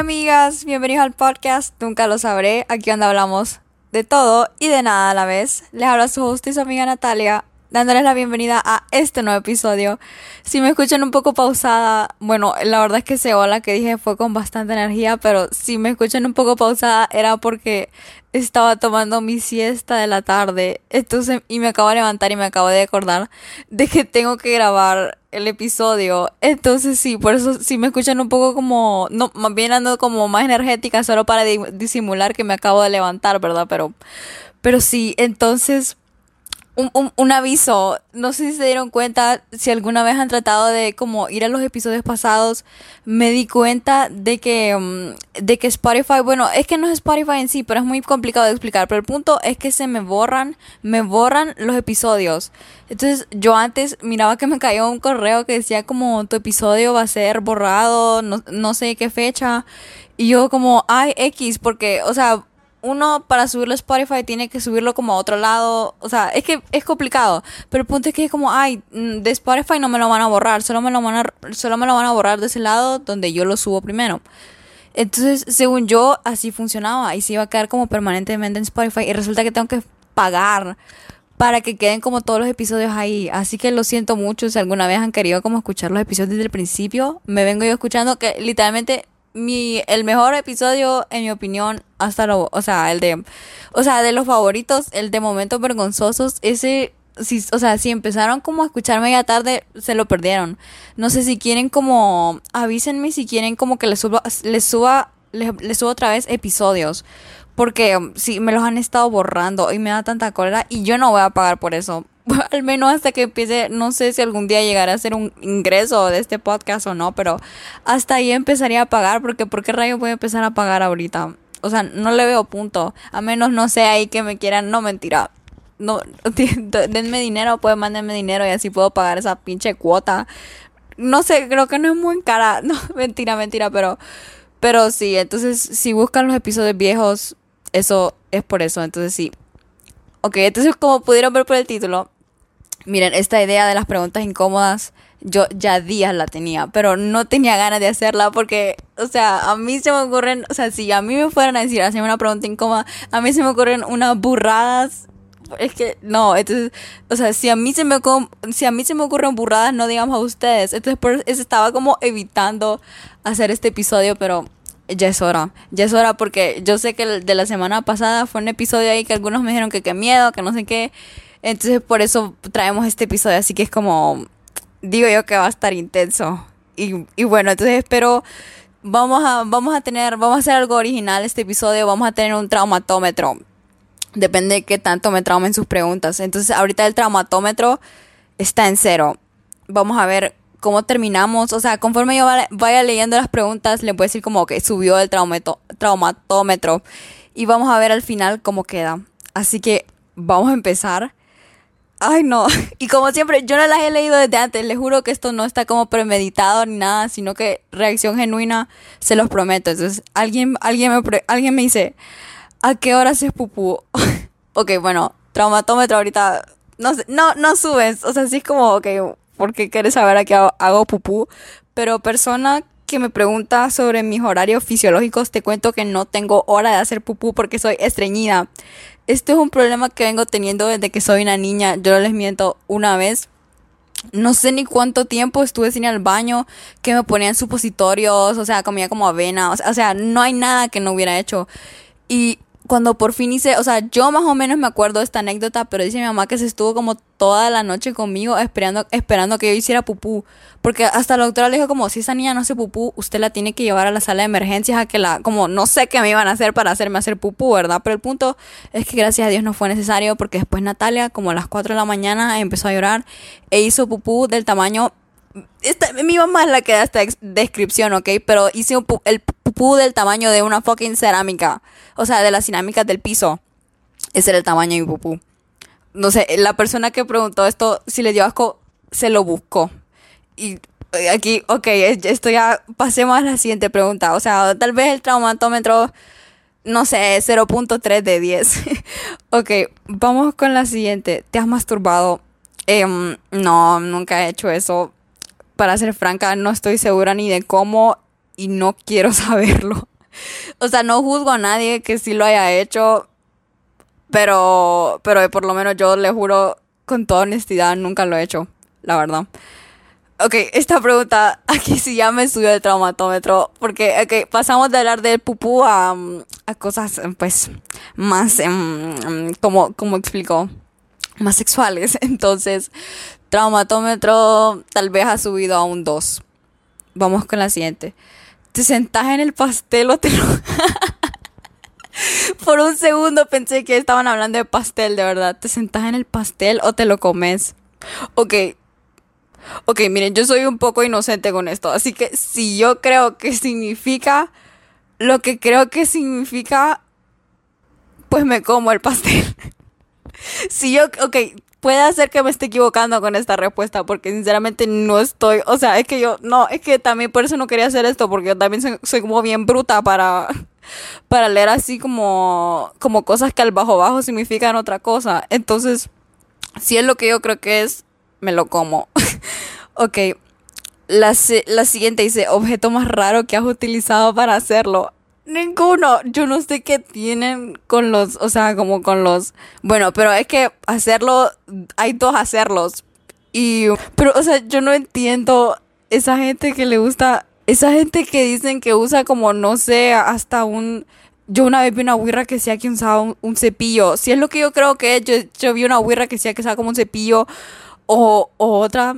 Amigas, bienvenidos al podcast Nunca lo sabré, aquí donde hablamos de todo y de nada a la vez. Les habla su host y su amiga Natalia, dándoles la bienvenida a este nuevo episodio. Si me escuchan un poco pausada, bueno, la verdad es que ese hola que dije fue con bastante energía, pero si me escuchan un poco pausada era porque estaba tomando mi siesta de la tarde. Entonces, y me acabo de levantar y me acabo de acordar de que tengo que grabar el episodio. Entonces, sí, por eso si me escuchan un poco como, no, más bien ando como más energética solo para disimular que me acabo de levantar, ¿verdad? Pero, pero sí, entonces un, aviso, no sé si se dieron cuenta, si alguna vez han tratado de como ir a los episodios pasados, me di cuenta de que, mm, de que Spotify, bueno, es que no es Spotify en sí, pero es muy complicado de explicar, pero el punto es que se me borran, me borran los episodios. Entonces yo antes miraba que me cayó un correo que decía como tu episodio va a ser borrado, no, no sé qué fecha, y yo como, ay, X, porque, o sea, uno para subirlo a Spotify tiene que subirlo como a otro lado. O sea, es que es complicado. Pero el punto es que es como, ay, mm, de Spotify no me lo van a borrar. Solo me lo van a, solo me lo van a borrar de ese lado donde yo lo subo primero. Entonces, según yo, así funcionaba. Y se iba a quedar como permanentemente en Spotify. Y resulta que tengo que pagar para que queden como todos los episodios ahí. Así que lo siento mucho si alguna vez han querido como escuchar los episodios desde el principio. Me vengo yo escuchando que literalmente mi el mejor episodio en mi opinión hasta lo o sea el de o sea de los favoritos el de momentos vergonzosos ese si o sea si empezaron como a escucharme ya tarde se lo perdieron. No sé si quieren como avísenme si quieren como que les suba les suba les, suba otra vez episodios porque si me los han estado borrando y me da tanta cólera y yo no voy a pagar por eso al menos hasta que empiece, no sé si algún día llegará a ser un ingreso de este podcast o no, pero hasta ahí empezaría a pagar, porque ¿por qué rayo voy a empezar a pagar ahorita? O sea, no le veo punto, a menos no sé ahí que me quieran, no mentira. No, denme dinero, pues mándenme dinero y así puedo pagar esa pinche cuota. No sé, creo que no es muy cara. No, mentira, mentira, pero pero sí, entonces si buscan los episodios viejos, eso es por eso, entonces sí. Ok, entonces como pudieron ver por el título, Miren, esta idea de las preguntas incómodas, yo ya días la tenía, pero no tenía ganas de hacerla porque, o sea, a mí se me ocurren, o sea, si a mí me fueran a decir, hacerme una pregunta incómoda, a mí se me ocurren unas burradas. Es que, no, entonces, o sea, si a mí se me, si a mí se me ocurren burradas, no digamos a ustedes. Entonces, por eso estaba como evitando hacer este episodio, pero ya es hora, ya es hora porque yo sé que el de la semana pasada fue un episodio ahí que algunos me dijeron que qué miedo, que no sé qué. Entonces por eso traemos este episodio, así que es como, digo yo que va a estar intenso. Y, y bueno, entonces espero, vamos a, vamos a tener, vamos a hacer algo original este episodio, vamos a tener un traumatómetro. Depende de qué tanto me traumen sus preguntas. Entonces ahorita el traumatómetro está en cero. Vamos a ver cómo terminamos. O sea, conforme yo vaya leyendo las preguntas, le a decir como que subió el traumatómetro. Y vamos a ver al final cómo queda. Así que vamos a empezar. Ay, no. Y como siempre, yo no las he leído desde antes. Les juro que esto no está como premeditado ni nada, sino que reacción genuina, se los prometo. Entonces, alguien, alguien, me, alguien me dice, ¿a qué hora haces pupú? ok, bueno, traumatómetro ahorita. No, no, no subes. O sea, sí es como, ok, ¿por qué quieres saber a qué hago pupú? Pero persona que me pregunta sobre mis horarios fisiológicos, te cuento que no tengo hora de hacer pupú porque soy estreñida. Este es un problema que vengo teniendo desde que soy una niña. Yo les miento una vez. No sé ni cuánto tiempo estuve sin ir al baño, que me ponían supositorios, o sea, comía como avena, o sea, o sea, no hay nada que no hubiera hecho. Y cuando por fin hice, o sea, yo más o menos me acuerdo de esta anécdota, pero dice mi mamá que se estuvo como toda la noche conmigo esperando, esperando que yo hiciera pupú. Porque hasta la doctora le dijo como, si esa niña no hace pupú, usted la tiene que llevar a la sala de emergencias a que la, como, no sé qué me iban a hacer para hacerme hacer pupú, ¿verdad? Pero el punto es que gracias a Dios no fue necesario porque después Natalia, como a las 4 de la mañana, empezó a llorar e hizo pupú del tamaño esta, mi mamá es la que da esta descripción, ¿ok? Pero hice el pupú del tamaño de una fucking cerámica. O sea, de las cerámicas del piso. Ese era el tamaño de mi pupú. No sé, la persona que preguntó esto, si le dio asco, se lo buscó. Y eh, aquí, ok, esto ya, pasemos a la siguiente pregunta. O sea, tal vez el traumatómetro, no sé, 0.3 de 10. ok, vamos con la siguiente. ¿Te has masturbado? Em, no, nunca he hecho eso para ser franca, no estoy segura ni de cómo y no quiero saberlo. o sea, no juzgo a nadie que sí lo haya hecho, pero, pero por lo menos yo le juro con toda honestidad, nunca lo he hecho, la verdad. Ok, esta pregunta aquí sí ya me subió el traumatómetro, porque okay, pasamos de hablar del pupú a, a cosas, pues, más, um, como, como explico, más sexuales. Entonces, traumatómetro tal vez ha subido a un 2. Vamos con la siguiente. ¿Te sentás en el pastel o te lo... Por un segundo pensé que estaban hablando de pastel, de verdad. ¿Te sentás en el pastel o te lo comes? Ok, Ok, miren, yo soy un poco inocente con esto, así que si yo creo que significa lo que creo que significa, pues me como el pastel. si yo, ok, puede ser que me esté equivocando con esta respuesta, porque sinceramente no estoy, o sea, es que yo, no, es que también por eso no quería hacer esto, porque yo también soy, como bien bruta para, para leer así como, como cosas que al bajo bajo significan otra cosa. Entonces, si es lo que yo creo que es, me lo como. ok. La, la siguiente dice, objeto más raro que has utilizado para hacerlo. Ninguno. Yo no sé qué tienen con los, o sea, como con los... Bueno, pero es que hacerlo, hay dos hacerlos. Y, pero, o sea, yo no entiendo esa gente que le gusta, esa gente que dicen que usa como, no sé, hasta un... Yo una vez vi una wirra que decía que usaba un, cepillo. Si es lo que yo creo que es, yo, yo vi una wirra que decía que usaba como un cepillo o, otra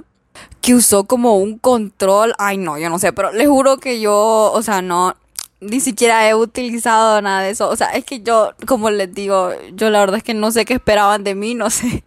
que usó como un control. Ay, no, yo no sé, pero les juro que yo, o sea, no, ni siquiera he utilizado nada de eso. O sea, es que yo, como les digo, yo la verdad es que no sé qué esperaban de mí, no sé.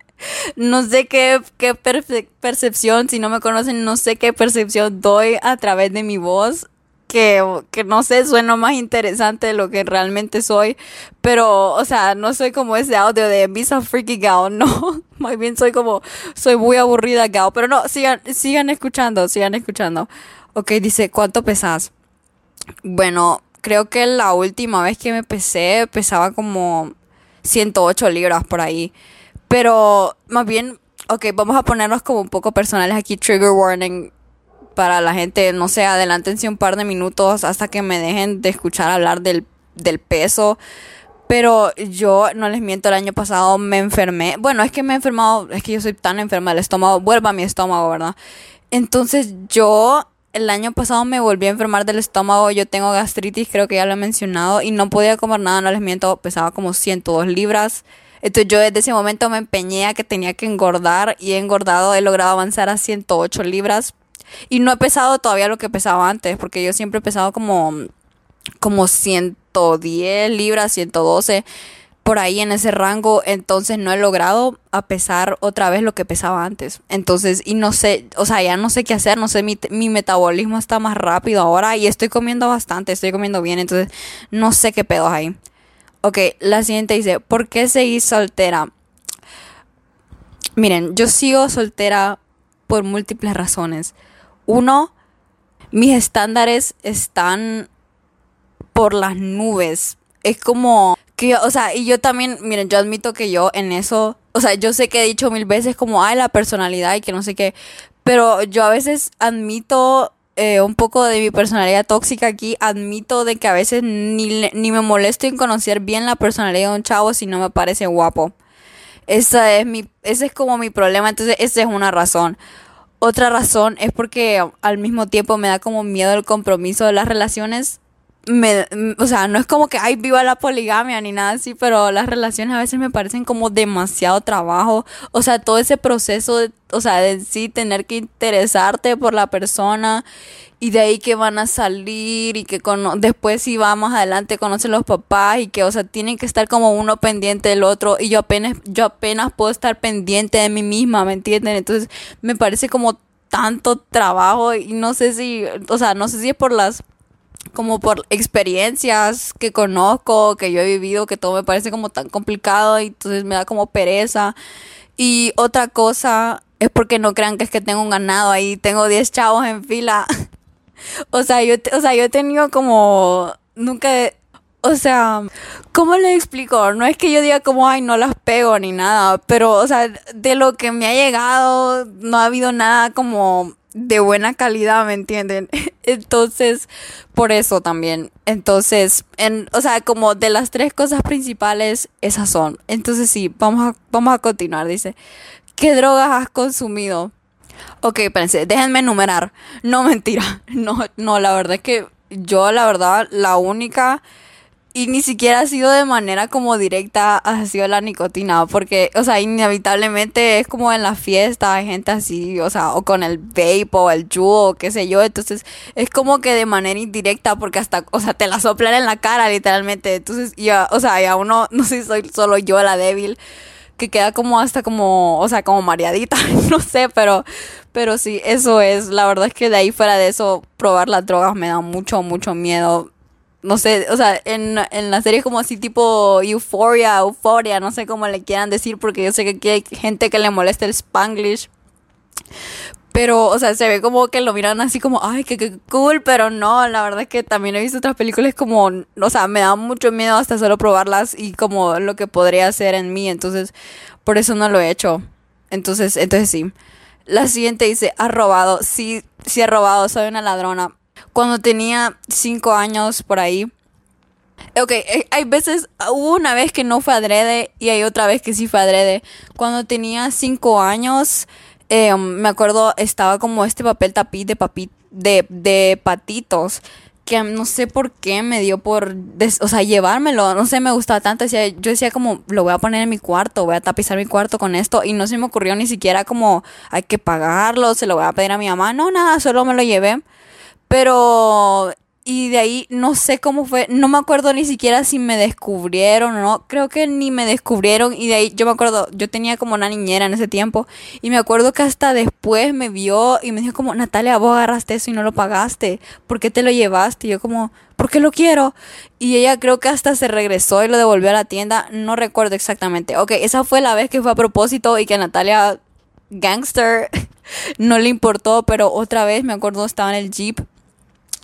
No sé qué, qué percepción, si no me conocen, no sé qué percepción doy a través de mi voz que, no sé, suena más interesante de lo que realmente soy, pero, o sea, no soy como ese audio de Visa Freaky Gal, no, más bien soy como, soy muy aburrida gal, pero no, sigan, sigan escuchando, sigan escuchando. Ok, dice, ¿cuánto pesas? Bueno, creo que la última vez que me pesé pesaba como 108 libras por ahí, pero más bien, ok, vamos a ponernos como un poco personales aquí, trigger warning para la gente, no sé, adelántense un par de minutos hasta que me dejen de escuchar hablar del, del peso. Pero yo, no les miento, el año pasado me enfermé. Bueno, es que me he enfermado, es que yo soy tan enferma del estómago, vuelva a mi estómago, ¿verdad? Entonces yo el año pasado me volví a enfermar del estómago, yo tengo gastritis, creo que ya lo he mencionado, y no podía comer nada, no les miento, pesaba como 102 libras. Entonces yo desde ese momento me empeñé a que tenía que engordar y he engordado, he logrado avanzar a 108 libras y no he pesado todavía lo que pesaba antes, porque yo siempre he pesado como, como 110 libras, 112, por ahí en ese rango. Entonces no he logrado a pesar otra vez lo que pesaba antes. Entonces, y no sé, o sea, ya no sé qué hacer, no sé, mi, mi metabolismo está más rápido ahora y estoy comiendo bastante, estoy comiendo bien, entonces no sé qué pedos hay. Ok, la siguiente dice, ¿por qué seguís soltera? Miren, yo sigo soltera por múltiples razones. Uno, mis estándares están por las nubes. Es como que, o sea, y yo también, miren, yo admito que yo en eso, o sea, yo sé que he dicho mil veces como, ay, la personalidad y que no sé qué, pero yo a veces admito eh, un poco de mi personalidad tóxica aquí, admito de que a veces ni, ni me molesto en conocer bien la personalidad de un chavo si no me parece guapo. Esa es mi, ese es como mi problema, entonces esa es una razón. Otra razón es porque al mismo tiempo me da como miedo el compromiso de las relaciones. Me, o sea, no es como que, ay, viva la poligamia ni nada así, pero las relaciones a veces me parecen como demasiado trabajo. O sea, todo ese proceso, de, o sea, de sí tener que interesarte por la persona y de ahí que van a salir y que después si va más adelante conocen los papás y que o sea tienen que estar como uno pendiente del otro y yo apenas yo apenas puedo estar pendiente de mí misma me entienden entonces me parece como tanto trabajo y no sé si o sea no sé si es por las como por experiencias que conozco que yo he vivido que todo me parece como tan complicado y entonces me da como pereza y otra cosa es porque no crean que es que tengo un ganado ahí tengo 10 chavos en fila o sea, yo, o sea, yo he tenido como, nunca, o sea, ¿cómo le explico? No es que yo diga como, ay, no las pego ni nada, pero, o sea, de lo que me ha llegado, no ha habido nada como de buena calidad, ¿me entienden? Entonces, por eso también. Entonces, en, o sea, como de las tres cosas principales, esas son. Entonces, sí, vamos a, vamos a continuar. Dice, ¿qué drogas has consumido? Ok, espérense, déjenme enumerar. No, mentira. No, no, la verdad es que yo, la verdad, la única y ni siquiera ha sido de manera como directa, ha sido la nicotina, porque, o sea, inevitablemente es como en la fiesta, hay gente así, o sea, o con el vape o el jugo, o qué sé yo, entonces es como que de manera indirecta, porque hasta, o sea, te la soplan en la cara, literalmente, entonces, ya, o sea, ya uno, no sé si soy solo yo la débil, que queda como hasta como, o sea, como mareadita, no sé, pero, pero sí, eso es, la verdad es que de ahí fuera de eso, probar las drogas me da mucho, mucho miedo no sé, o sea, en, en la serie como así tipo Euphoria, Euphoria, no sé cómo le quieran decir, porque yo sé que aquí hay gente que le molesta el spanglish. Pero, o sea, se ve como que lo miran así como, ay, qué, cool, pero no, la verdad es que también he visto otras películas como, o sea, me da mucho miedo hasta solo probarlas y como lo que podría hacer en mí, entonces, por eso no lo he hecho. Entonces, entonces sí. La siguiente dice, ha robado, sí, sí he robado, soy una ladrona cuando tenía cinco años por ahí. Ok, eh, hay veces, hubo una vez que no fue adrede y hay otra vez que sí fue adrede. Cuando tenía cinco años, em, me acuerdo, estaba como este papel tapiz de, papi, de, de patitos que no sé por qué me dio por, o sea, llevármelo, no sé, me gustaba tanto, decía, yo decía como, lo voy a poner en mi cuarto, voy a tapizar mi cuarto con esto, y no se me ocurrió ni siquiera como, hay que pagarlo, se lo voy a pedir a mi mamá, no, nada, solo me lo llevé. Pero y de ahí no sé cómo fue, no me acuerdo ni siquiera si me descubrieron o no, creo que ni me descubrieron y de ahí yo me acuerdo, yo tenía como una niñera en ese tiempo y me acuerdo que hasta después me vio y me dijo como, Natalia, vos agarraste eso y no lo pagaste, ¿por qué te lo llevaste? Y yo como, porque lo quiero. Y ella creo que hasta se regresó y lo devolvió a la tienda, no recuerdo exactamente. Ok, esa fue la vez que fue a propósito y que Natalia, gangster, no le importó, pero otra vez me acuerdo estaba en el jeep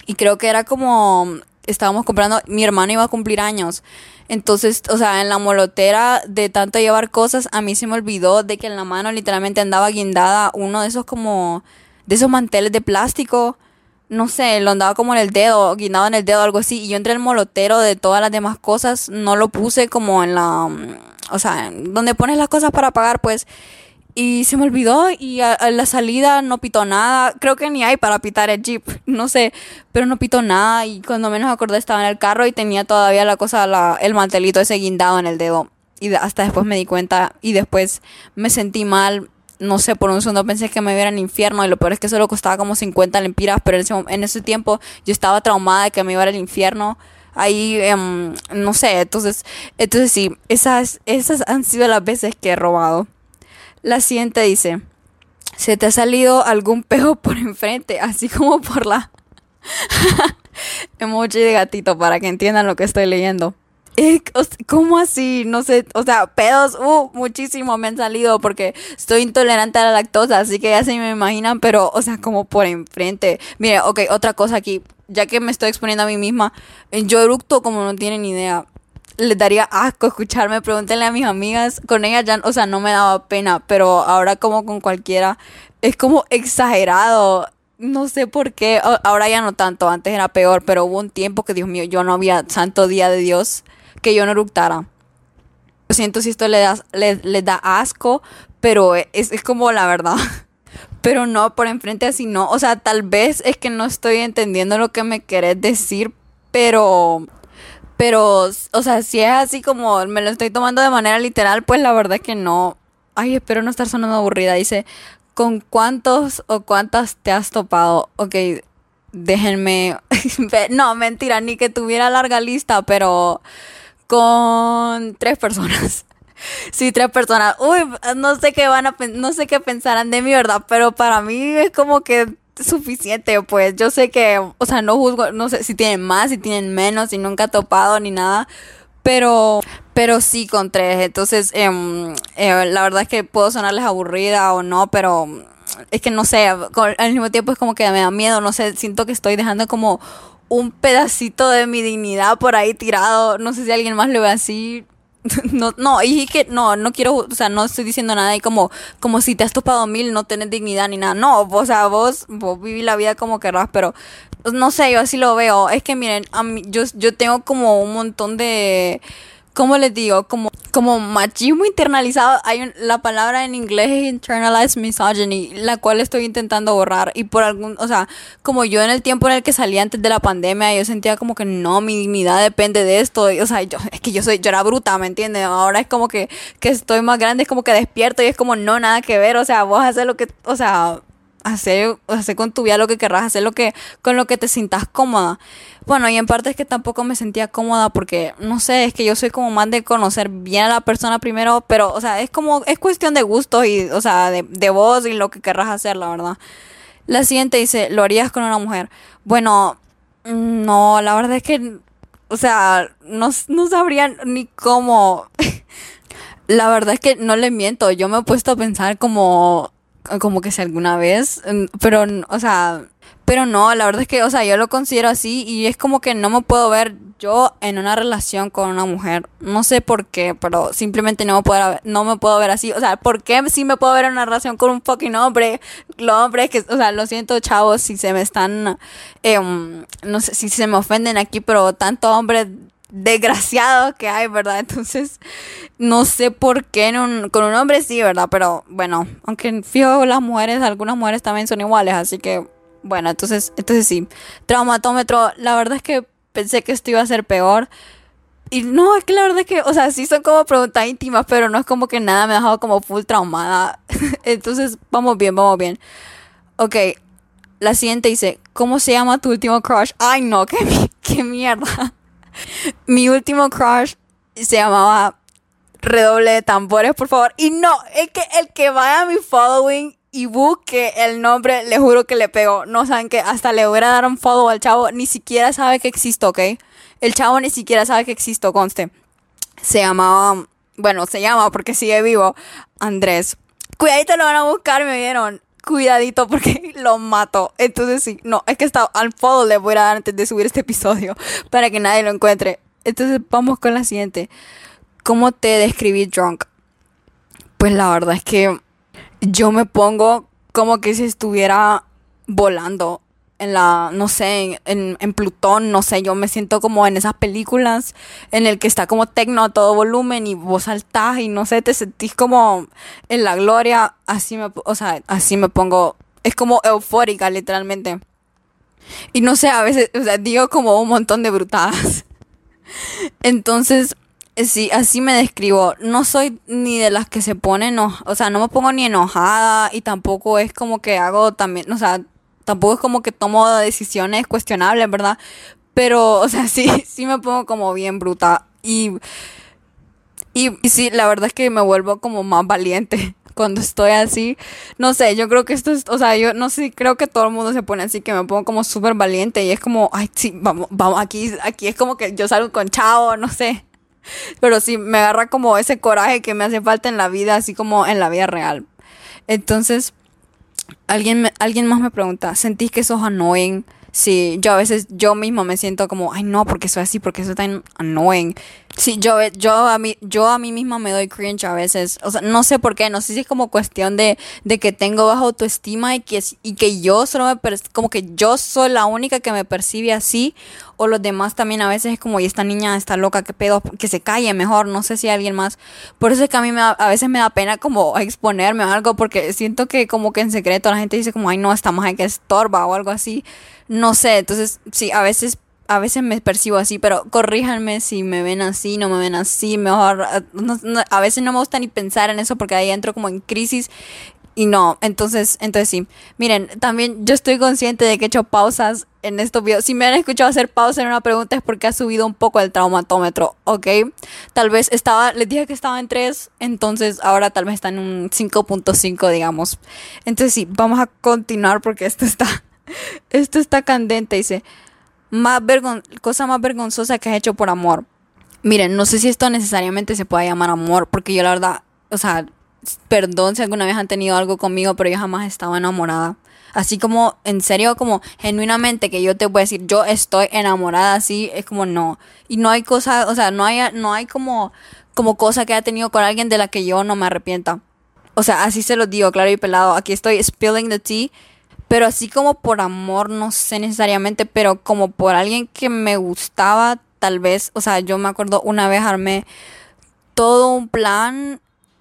y creo que era como, estábamos comprando, mi hermano iba a cumplir años. Entonces, o sea, en la molotera de tanto llevar cosas, a mí se me olvidó de que en la mano literalmente andaba guindada uno de esos como, de esos manteles de plástico. No sé, lo andaba como en el dedo, guindado en el dedo, algo así. Y yo entre el molotero de todas las demás cosas, no lo puse como en la, o sea, donde pones las cosas para pagar, pues. Y se me olvidó y a, la salida no pitó nada. Creo que ni hay para pitar el jeep, no sé, pero no pitó nada y cuando menos acordé estaba en el carro y tenía todavía la cosa, la, el mantelito ese guindado en el dedo. Y hasta después me di cuenta y después me sentí mal. No sé, por un segundo pensé que me iba al infierno y lo peor es que solo costaba como 50 lempiras, pero en ese, en ese tiempo yo estaba traumada de que me iba al infierno ahí em, no sé entonces entonces sí esas esas han sido las veces que he robado la siguiente dice, ¿se te ha salido algún pejo por enfrente? Así como por la emoji de gatito para que entiendan lo que estoy leyendo. Eh, ¿Cómo así? No sé, o sea, pedos, uh, muchísimo me han salido porque estoy intolerante a la lactosa, así que ya se me imaginan, pero, o sea, como por enfrente. Mire, ok, otra cosa aquí, ya que me estoy exponiendo a mí misma, yo eructo como no tienen idea les daría asco escucharme. Pregúntenle a mis amigas. Con ellas ya, o sea, no me daba pena, pero ahora como con cualquiera es como exagerado. No sé por qué. Ahora ya no tanto. Antes era peor, pero hubo un tiempo que, Dios mío, yo no había santo día de Dios que yo no eructara. Lo siento si esto les da, les, da asco, pero es, es como la verdad. Pero no, por enfrente así no. O sea, tal vez es que no estoy entendiendo lo que me querés decir, pero pero, o sea, si es así como me lo estoy tomando de manera literal, pues la verdad es que no. Ay, espero no estar sonando aburrida. Dice, ¿con cuántos o cuántas te has topado? Ok, déjenme. no, mentira, ni que tuviera larga lista, pero con tres personas. sí, tres personas. Uy, no sé qué van a no sé qué pensarán de mí, ¿verdad? Pero para mí es como que suficiente, pues yo sé que, o sea, no juzgo, no sé si tienen más, si tienen menos, si nunca topado ni nada, pero, pero sí con tres, entonces, em, eh, la verdad es que puedo sonarles aburrida o no, pero es que no sé, al mismo tiempo es como que me da miedo, no sé, siento que estoy dejando como un pedacito de mi dignidad por ahí tirado, no sé si alguien más lo ve así, no, no, y que no, no quiero, o sea, no estoy diciendo nada y como, como si te has topado mil, no tenés dignidad ni nada. No, o sea, vos, vos viví la vida como querrás, pero no sé, yo así lo veo. Es que miren, a mí, yo, yo tengo como un montón de ¿cómo les digo? Como, como machismo internalizado. Hay la palabra en inglés es internalized misogyny, la cual estoy intentando borrar. Y por algún, o sea, como yo en el tiempo en el que salí antes de la pandemia, yo sentía como que no, mi dignidad depende de esto. o sea, yo, es que yo soy, yo era bruta, ¿me entiendes? Ahora es como que, que estoy más grande, es como que despierto y es como no, nada que ver. O sea, vos haces lo que, o sea, hacer, hacer con tu vida lo que querrás, hacer lo que, con lo que te sientas cómoda. Bueno, y en parte es que tampoco me sentía cómoda porque, no sé, es que yo soy como más de conocer bien a la persona primero, pero, o sea, es como, es cuestión de gusto y, o sea, de, de vos y lo que querrás hacer, la verdad. La siguiente dice, ¿lo harías con una mujer? Bueno, no, la verdad es que, o sea, no, no sabrían ni cómo. la verdad es que no le miento, yo me he puesto a pensar como como que si alguna vez, mm, pero, o sea, pero no, la verdad es que, o sea, yo lo considero así y es como que no me puedo ver yo en una relación con una mujer. No sé por qué, pero simplemente no me puedo, no me puedo ver así. O sea, ¿por qué sí me puedo ver en una relación con un fucking hombre? Los hombres que, o sea, lo siento, chavos, si se me están, em, no sé, si se me ofenden aquí, pero tanto hombre desgraciado que hay, ¿verdad? Entonces, no sé por qué con un hombre sí, ¿verdad? Pero bueno, aunque fijo las mujeres, algunas mujeres también son iguales, así que bueno, entonces, entonces sí. Traumatómetro, la verdad es que pensé que esto iba a ser peor. Y no, es que la verdad es que, o sea, sí son como preguntas íntimas, pero no es como que nada me ha dejado como full traumada. entonces, vamos bien, vamos bien. Ok, la siguiente dice, ¿cómo se llama tu último crush? Ay, no, qué, qué mierda. Mi último crush se llamaba Redoble de tambores, por favor. Y no, es que el que vaya a mi following y busque el nombre, le juro que le pego. No saben que hasta le voy a dar un follow al chavo, ni siquiera sabe que existo, ¿ok? El chavo ni siquiera sabe que existo, conste. Se llamaba, bueno, se llama porque sigue vivo, Andrés. Cuidadito lo van a buscar, me vieron. Cuidadito porque lo mato. Entonces sí, no, es que está al follow le voy a dar antes de subir este episodio para que nadie lo encuentre. Entonces vamos con la siguiente. ¿Cómo te describí drunk? Pues la verdad es que yo me pongo como que si estuviera volando en la, no sé, en, en, Plutón, no sé, yo me siento como en esas películas en el que está como tecno a todo volumen y vos saltás y no sé, te sentís como en la gloria, así me, o sea, así me pongo, es como eufórica literalmente. Y no sé, a veces, o sea, digo como un montón de brutadas. Entonces, eh, sí, así me describo. No soy ni de las que se ponen, o sea, no me pongo ni enojada y tampoco es como que hago también, o sea, tampoco es como que tomo decisiones cuestionables, ¿verdad? Pero, o sea, sí, sí me pongo como bien bruta y, y, sí, la verdad es que me vuelvo como más valiente cuando estoy así. No sé, yo creo que esto es, o sea, yo no sé, creo que todo el mundo se pone así, que me pongo como súper valiente y es como, ay, sí, vamos, vamos, aquí, aquí es como que yo salgo con chavo, no sé. Pero sí, me agarra como ese coraje que me hace falta en la vida, así como en la vida real. Entonces, alguien, alguien más me pregunta, ¿sentís que sos annoying? Sí, yo a veces yo mismo me siento como, ay no, porque soy así, porque soy tan annoying. Sí, yo, yo, a mí, yo a mí misma me doy cringe a veces. O sea, no sé por qué, no sé si es como cuestión de, de que tengo baja autoestima y que, y que yo solo me, como que yo soy la única que me percibe así. O los demás también a veces es como, y esta niña está loca, qué pedo, que se calle mejor, no sé si alguien más. Por eso es que a mí me a veces me da pena como exponerme o algo, porque siento que como que en secreto la gente dice como, ay no, esta mujer que estorba o algo así. No sé, entonces sí, a veces a veces me percibo así, pero corríjanme si me ven así, no me ven así, mejor, a veces no me gusta ni pensar en eso porque ahí entro como en crisis y no, entonces, entonces sí. Miren, también yo estoy consciente de que he hecho pausas en estos videos. Si me han escuchado hacer pausa en una pregunta es porque ha subido un poco el traumatómetro, ¿ok? Tal vez estaba, les dije que estaba en 3, entonces ahora tal vez está en un 5.5, digamos. Entonces sí, vamos a continuar porque esto está, esto está candente, dice más cosa más vergonzosa que has hecho por amor. Miren, no sé si esto necesariamente se puede llamar amor, porque yo la verdad, o sea, perdón si alguna vez han tenido algo conmigo, pero yo jamás estaba enamorada. Así como, en serio, como genuinamente que yo te voy a decir, yo estoy enamorada así, es como no. Y no hay cosa, o sea, no hay, no hay como, como cosa que haya tenido con alguien de la que yo no me arrepienta. O sea, así se lo digo, claro y pelado. Aquí estoy spilling the tea. Pero así como por amor, no sé necesariamente, pero como por alguien que me gustaba, tal vez. O sea, yo me acuerdo una vez armé todo un plan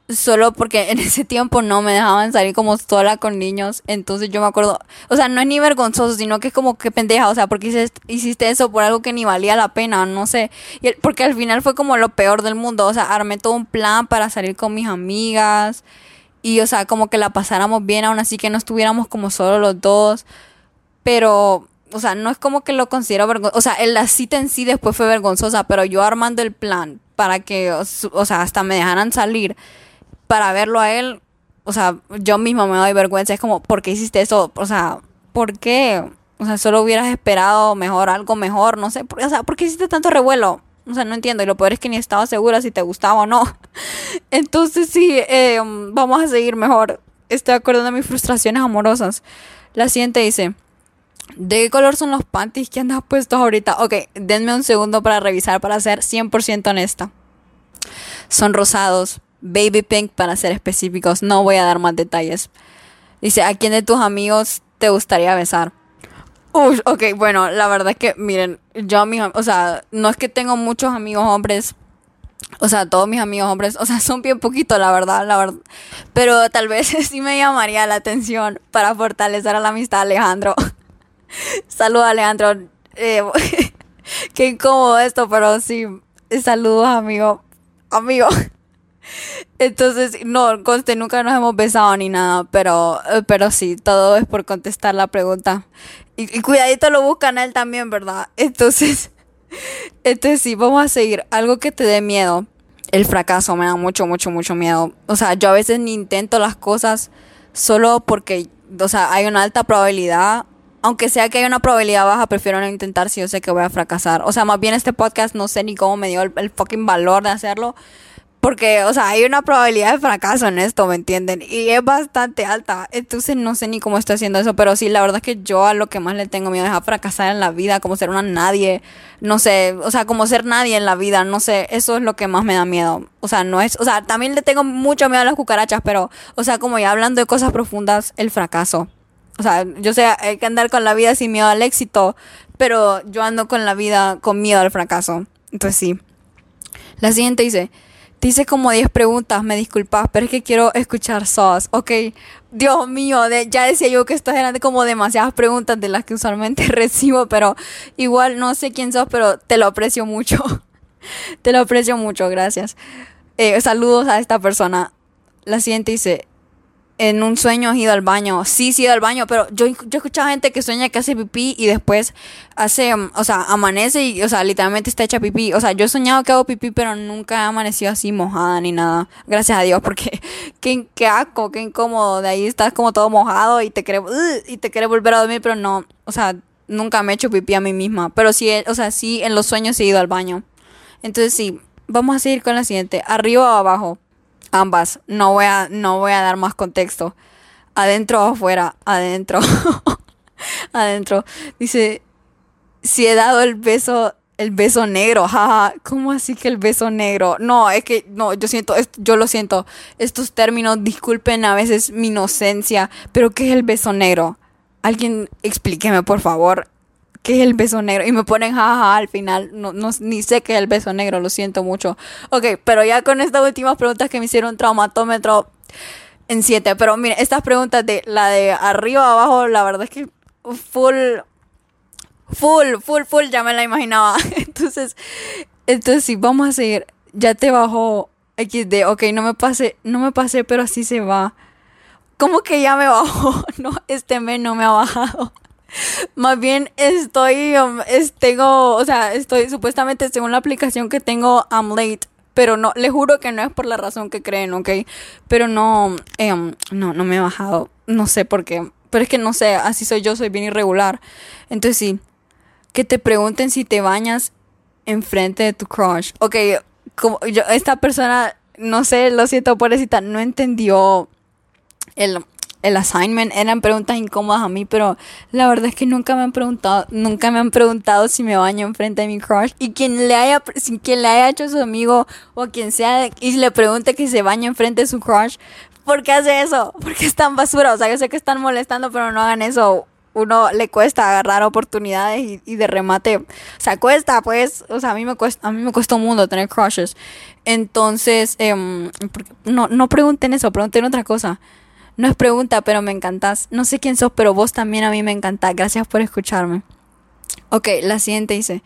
solo porque en ese tiempo no me dejaban salir como sola con niños. Entonces yo me acuerdo, o sea, no es ni vergonzoso, sino que es como que pendeja, o sea, porque hiciste, eso por algo que ni valía la pena, no sé. Y porque al final fue como lo peor del mundo, o sea, armé todo un plan para salir con mis amigas y, o sea, como que la pasáramos bien, aún así que no estuviéramos como solo los dos. Pero, o sea, no es como que lo considero vergonzoso, o sea, la cita en sí después fue vergonzosa, pero yo armando el plan para que, o sea, hasta me dejaran salir para verlo a él, o sea, yo mismo me doy vergüenza. Es como, ¿por qué hiciste eso? O sea, ¿por qué? O sea, solo hubieras esperado mejor, algo mejor, no sé. O sea, ¿por qué hiciste tanto revuelo? O sea, no entiendo. Y lo peor es que ni estaba segura si te gustaba o no. Entonces sí, eh, vamos a seguir mejor. Estoy acordando de mis frustraciones amorosas. La siguiente dice, ¿de qué color son los panties que andas puestos ahorita? Ok, denme un segundo para revisar para ser 100% honesta. Son rosados, Baby Pink para ser específicos. No voy a dar más detalles. Dice, ¿a quién de tus amigos te gustaría besar? Uy, ok, bueno, la verdad es que, miren, yo, mis, o sea, no es que tengo muchos amigos hombres, o sea, todos mis amigos hombres, o sea, son bien poquitos, la verdad, la verdad. Pero tal vez sí me llamaría la atención para fortalecer a la amistad, Alejandro. Saludos, Alejandro. Eh, qué incómodo esto, pero sí, saludos, amigo. Amigo. Entonces, no, conste, nunca nos hemos besado ni nada, pero, eh, pero sí, todo es por contestar la pregunta. Y, cuidadito lo buscan a él también, ¿verdad? Entonces, entonces sí, vamos a seguir. Algo que te dé miedo. El fracaso me da mucho, mucho, mucho miedo. O sea, yo a veces ni intento las cosas solo porque, o sea, hay una alta probabilidad aunque sea que hay una probabilidad baja, prefiero no intentar si yo sé que voy a fracasar. O sea, más bien este podcast no sé ni cómo me dio el fucking valor de hacerlo. Porque, o sea, hay una probabilidad de fracaso en esto, ¿me entienden? Y es bastante alta. Entonces no sé ni cómo estoy haciendo eso. Pero sí, la verdad es que yo a lo que más le tengo miedo es a fracasar en la vida, como ser una nadie. No sé, o sea, como ser nadie en la vida. No sé, eso es lo que más me da miedo. O sea, no es, o sea, también le tengo mucho miedo a las cucarachas, pero, o sea, como ya hablando de cosas profundas, el fracaso. O sea, yo sé, hay que andar con la vida sin miedo al éxito, pero yo ando con la vida con miedo al fracaso. Entonces sí. La siguiente dice, Dice como 10 preguntas, me disculpas, pero es que quiero escuchar SOS. Ok, Dios mío, ya decía yo que estas eran como demasiadas preguntas de las que usualmente recibo, pero igual no sé quién sos, pero te lo aprecio mucho. te lo aprecio mucho, gracias. Eh, saludos a esta persona. La siguiente dice, en un sueño has ido al baño. Sí, sí he ido al baño, pero yo, yo he escuchado gente que sueña que hace pipí y después hace, mm, o sea, amanece y, o sea, literalmente está hecha pipí. O sea, yo he soñado que hago pipí, pero nunca he amanecido así mojada ni nada. Gracias a Dios, porque qué, qué asco, qué incómodo. De ahí estás como todo mojado y te quieres, y te quieres volver a dormir, pero no, o sea, nunca me he hecho pipí a mí misma. Pero sí, o sea, sí, en los sueños he ido al baño. Entonces sí, vamos a seguir con la siguiente. Arriba o abajo. Ambas. No voy a, no voy a dar más contexto. Adentro o afuera. Adentro. Adentro. Dice, si he dado el beso, el beso negro. Jaja. ¿Cómo así que el beso negro? No, es que, no, yo siento, yo lo siento. Estos términos, disculpen a veces mi inocencia, pero ¿qué es el beso negro? Alguien explíqueme, por favor. ¿Qué es el beso negro? Y me ponen jaja al final, no, no, ni sé qué es el beso negro, lo siento mucho. Ok, pero ya con estas últimas preguntas que me hicieron traumatómetro en 7, pero mire, estas preguntas de la de arriba abajo, la verdad es que full, full, full, full, ya me la imaginaba. entonces, entonces sí, vamos a seguir. Ya te bajó XD, ok, no me pasé, no me pasé, pero así se va. ¿Cómo que ya me bajó? No, este mes no me ha bajado. Más bien estoy, um, tengo, o sea, estoy supuestamente según la aplicación que tengo, I'm late. Pero no, le juro que no es por la razón que creen, ¿ok? Pero no, em, no, no me he bajado. No sé por qué. Pero es que no sé, así soy yo, soy bien irregular. Entonces sí, que te pregunten si te bañas enfrente de tu crush. Ok, como yo, esta persona, no sé, lo siento, pobrecita, no entendió el, el assignment eran preguntas incómodas a mí, pero la verdad es que nunca me han preguntado, nunca me han preguntado si me baño enfrente de mi crush y quien le haya, quien le haya hecho a su amigo o a quien sea y le pregunte que se baña enfrente de su crush, ¿por qué hace eso? Porque es tan basura, o sea, yo sé que están molestando, pero no hagan eso. Uno le cuesta agarrar oportunidades y, de remate, o sea, cuesta, pues, o sea, a mí me cuesta, a mí me cuesta un mundo tener crushes. Entonces, em, no, no pregunten eso, pregunten otra cosa. No es pregunta, pero me encantas. No sé quién sos, pero vos también a mí me encantás. Gracias por escucharme. Ok, la siguiente dice.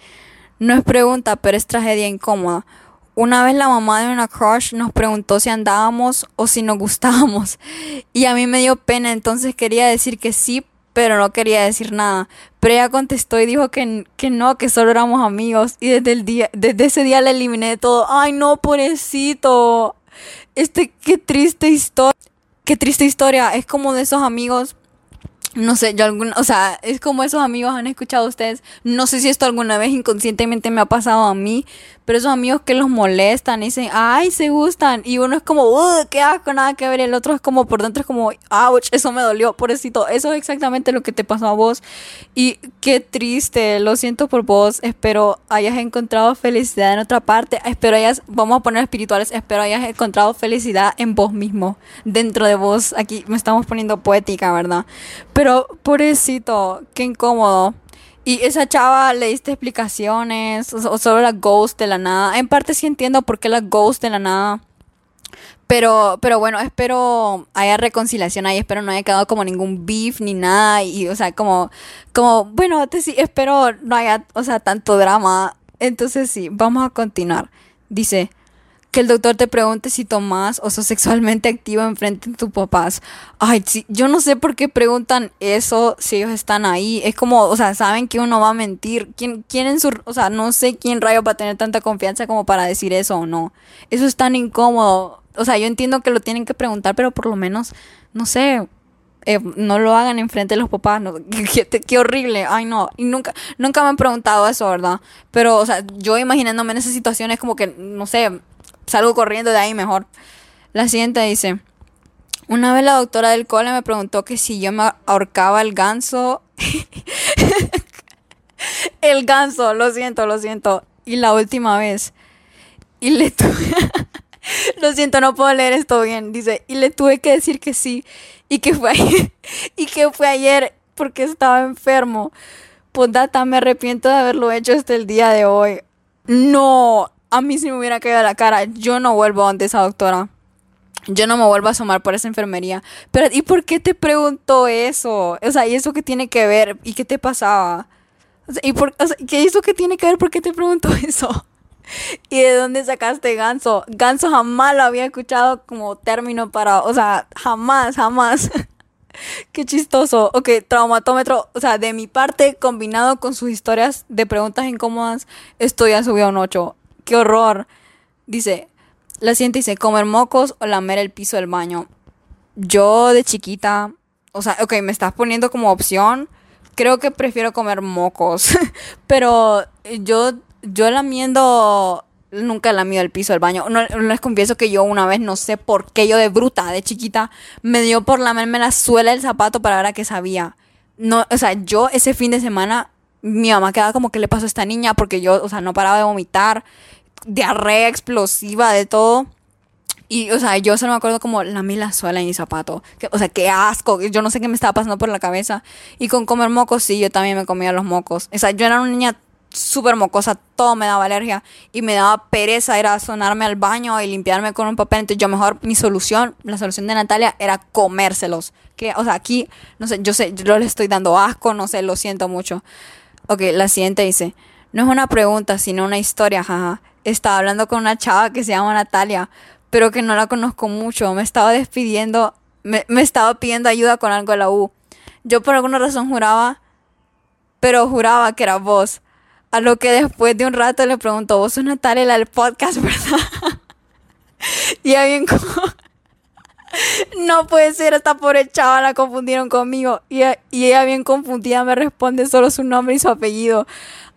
No es pregunta, pero es tragedia incómoda. Una vez la mamá de una crush nos preguntó si andábamos o si nos gustábamos. Y a mí me dio pena, entonces quería decir que sí, pero no quería decir nada. Pero ella contestó y dijo que, que no, que solo éramos amigos. Y desde, el día, desde ese día la eliminé de todo. Ay, no, pobrecito. Este, qué triste historia. Qué triste historia. Es como de esos amigos no sé, yo algún, o sea, es como esos amigos han escuchado ustedes, no sé si esto alguna vez inconscientemente me ha pasado a mí, pero esos amigos que los molestan y dicen, ay, se gustan, y uno es como, qué asco, nada que ver, el otro es como, por dentro es como, ouch, eso me dolió, pobrecito, eso es exactamente lo que te pasó a vos, y qué triste, lo siento por vos, espero hayas encontrado felicidad en otra parte, espero hayas, vamos a poner espirituales, espero hayas encontrado felicidad en vos mismo, dentro de vos, aquí me estamos poniendo poética, ¿verdad? Pero, pobrecito, qué incómodo. Y esa chava le diste explicaciones, o, solo la ghost de la nada. En parte sí entiendo por qué la ghost de la nada. Pero, pero bueno, espero haya reconciliación ahí, espero no haya quedado como ningún beef ni nada. Y, o sea, como, como, bueno, te, sí, espero no haya, o sea, tanto drama. Entonces sí, vamos a continuar. Dice, que el doctor te pregunte si tomas o sos sexualmente activo enfrente de tus papás. Ay, sí, yo no sé por qué preguntan eso si ellos están ahí. Es como, o sea, saben que uno va a mentir. ¿Quién, quién en su, o sea, no sé quién rayo va a tener tanta confianza como para decir eso o no. Eso es tan incómodo. O sea, yo entiendo que lo tienen que preguntar, pero por lo menos, no sé, eh, no lo hagan enfrente de los papás, qué, horrible, ay no, y nunca, nunca me han preguntado eso, ¿verdad? Pero, o sea, yo imaginándome en esas situaciones como que, no sé, salgo corriendo de ahí mejor. La siguiente dice, una vez la doctora del cole me preguntó que si yo me ahorcaba el ganso. el ganso, lo siento, lo siento. Y la última vez. Y le tuve... lo siento, no puedo leer esto bien. Dice, y le tuve que decir que sí. Y que fue ayer. y que fue ayer porque estaba enfermo. Pues data, me arrepiento de haberlo hecho hasta el día de hoy. No, a mí si me hubiera caído la cara, yo no vuelvo a donde esa doctora. Yo no me vuelvo a asomar por esa enfermería. Pero, ¿y por qué te preguntó eso? O sea, ¿y eso qué tiene que ver? ¿Y qué te pasaba? ¿y por, qué eso qué tiene que ver? ¿Por qué te preguntó eso? ¿Y de dónde sacaste ganso? Ganso jamás lo había escuchado como término para, o sea, jamás, jamás. Qué chistoso. Ok, traumatómetro. O sea, de mi parte, combinado con sus historias de preguntas incómodas, esto ya subió a un 8 qué horror. Dice, la siguiente dice, comer mocos o lamer el piso del baño. Yo de chiquita, o sea, ok, me estás poniendo como opción. Creo que prefiero comer mocos. Pero yo, yo lamiendo, nunca lamido el piso del baño. No, les confieso que yo una vez, no sé por qué, yo de bruta, de chiquita, me dio por lamerme la suela del zapato para ver a qué sabía. No, o sea, yo ese fin de semana, mi mamá quedaba como que le pasó a esta niña porque yo, o sea, no paraba de vomitar diarrea explosiva, de todo. Y, o sea, yo solo me acuerdo como la mila suela en mi zapato. o sea, qué asco. Yo no sé qué me estaba pasando por la cabeza. Y con comer mocos, sí, yo también me comía los mocos. O sea, yo era una niña súper mocosa, todo me daba alergia. Y me daba pereza ir a sonarme al baño y limpiarme con un papel. Entonces, yo mejor, mi solución, la solución de Natalia, era comérselos. Que, o sea, aquí, no sé, yo sé, yo le estoy dando asco, no sé, lo siento mucho. Ok, la siguiente dice: No es una pregunta, sino una historia, jaja estaba hablando con una chava que se llama Natalia, pero que no la conozco mucho. Me estaba despidiendo, me, estaba pidiendo ayuda con algo de la U. Yo por alguna razón juraba, pero juraba que era vos. A lo que después de un rato le preguntó, vos sos Natalia, la del podcast, ¿verdad? y ya bien como... no puede ser, esta pobre chava la confundieron conmigo. Y, ella bien confundida me responde solo su nombre y su apellido.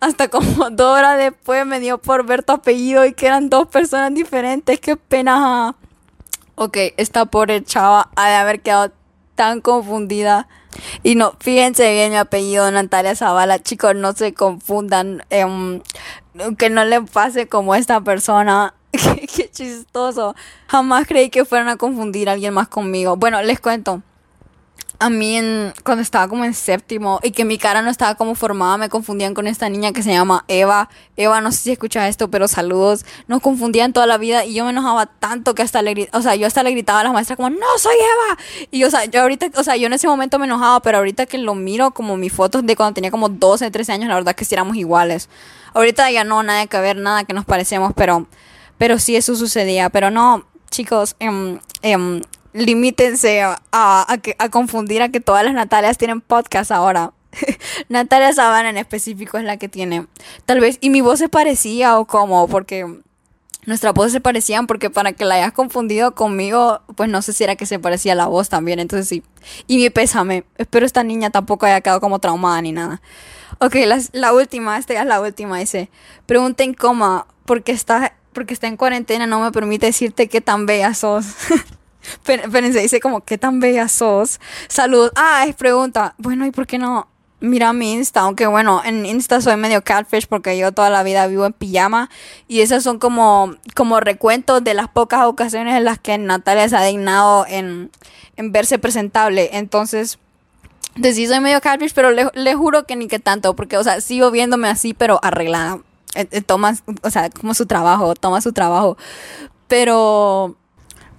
Hasta como dos horas después me dio por ver tu apellido y que eran dos personas diferentes. Qué pena. Ok, esta pobre chava ha de haber quedado tan confundida. Y no, fíjense bien mi apellido, Natalia Zavala. Chicos, no se confundan. Em, que no le pase como esta persona. qué, chistoso. Jamás creí que fueran a confundir a alguien más conmigo. Bueno, les cuento a mí cuando estaba como en séptimo y que mi cara no estaba como formada, me confundían con esta niña que se llama Eva. Eva, no sé si escuchas esto, pero saludos. Nos confundían toda la vida y yo me enojaba tanto que hasta le, o sea, yo hasta le gritaba a las maestras como, no, soy Eva. Y o sea, yo ahorita, o sea, yo en ese momento me enojaba, pero ahorita que lo miro como mis fotos de cuando tenía como 12, 13 años, la verdad que sí éramos iguales. Ahorita ya no, nada que ver, nada que nos parecemos, pero, pero sí eso sucedía. Pero no, chicos, eh, limítense a, a, confundir a que todas las Natalias tienen podcast ahora. Natalia Sabana en específico es la que tiene. Tal vez, y mi voz se parecía o como, porque nuestras voces se parecían, porque para que la hayas confundido conmigo, pues no sé si era que se parecía la voz también, entonces sí. Y mi pésame, espero esta niña tampoco haya quedado como traumada ni nada. Ok, la, última, esta ya es la última, dice, pregunten cómo, porque está, porque está en cuarentena, no me permite decirte qué tan bella sos. Espérense, dice como, ¿qué tan bella sos? Salud. Ah, es pregunta. Bueno, ¿y por qué no? Mira mi Insta, aunque bueno, en Insta soy medio catfish porque yo toda la vida vivo en pijama y esas son como, como recuentos de las pocas ocasiones en las que Natalia se ha dignado en, en verse presentable. Entonces, sí soy medio catfish, pero le, juro que ni que tanto, porque, o sea, sigo viéndome así, pero arreglada. Eh, eh, toma, o sea, como su trabajo, toma su trabajo. Pero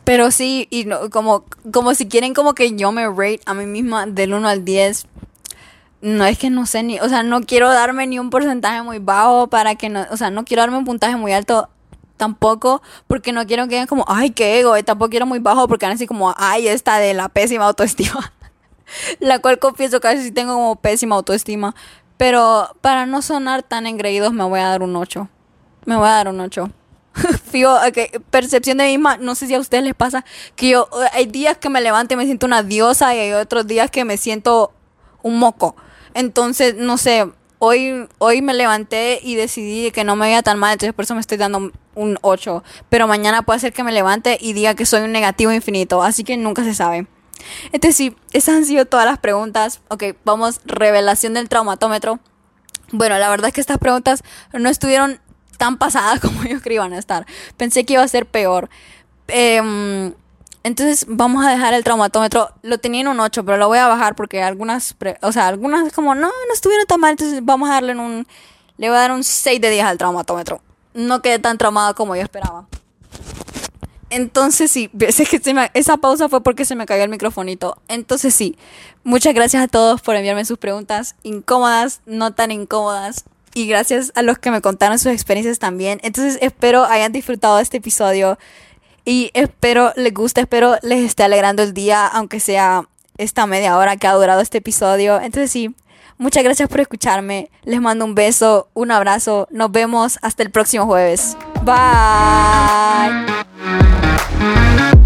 pero sí, y no, como, como si quieren como que yo me rate a mí misma del 1 al 10. No es que no sé ni, o sea, no quiero darme ni un porcentaje muy bajo para que no, o sea, no quiero darme un puntaje muy alto tampoco porque no quiero que digan como, ay, qué ego, y tampoco quiero muy bajo porque van así como, ay, esta de la pésima autoestima. la cual confieso que sí tengo como pésima autoestima. Pero para no sonar tan engreídos me voy a dar un 8. Me voy a dar un 8. Fijo, percepción de mí misma, no sé si a ustedes les pasa que yo hay días que me levanto y me siento una diosa y hay otros días que me siento un moco. Entonces, no sé, hoy hoy me levanté y decidí que no me veía tan mal, entonces por eso me estoy dando un 8, pero mañana puede ser que me levante y diga que soy un negativo infinito, así que nunca se sabe. Entonces sí, esas han sido todas las preguntas. Ok, vamos, revelación del traumatómetro. Bueno, la verdad es que estas preguntas no estuvieron tan pasadas como yo creí iban a estar. Pensé que iba a ser peor. Em, entonces vamos a dejar el traumatómetro. Lo tenía en un 8, pero lo voy a bajar porque algunas, o sea, algunas como no, no estuvieron tan mal. Entonces vamos a darle un, le voy a dar un 6 de 10 al traumatómetro. No quedé tan traumado como yo esperaba. Entonces sí, que esa pausa fue porque se me cayó el microfonito. Entonces sí, muchas gracias a todos por enviarme sus preguntas incómodas, no tan incómodas y gracias a los que me contaron sus experiencias también. Entonces espero hayan disfrutado este episodio y espero les guste, espero les esté alegrando el día, aunque sea esta media hora que ha durado este episodio. Entonces sí, muchas gracias por escucharme. Les mando un beso, un abrazo. Nos vemos hasta el próximo jueves. Bye.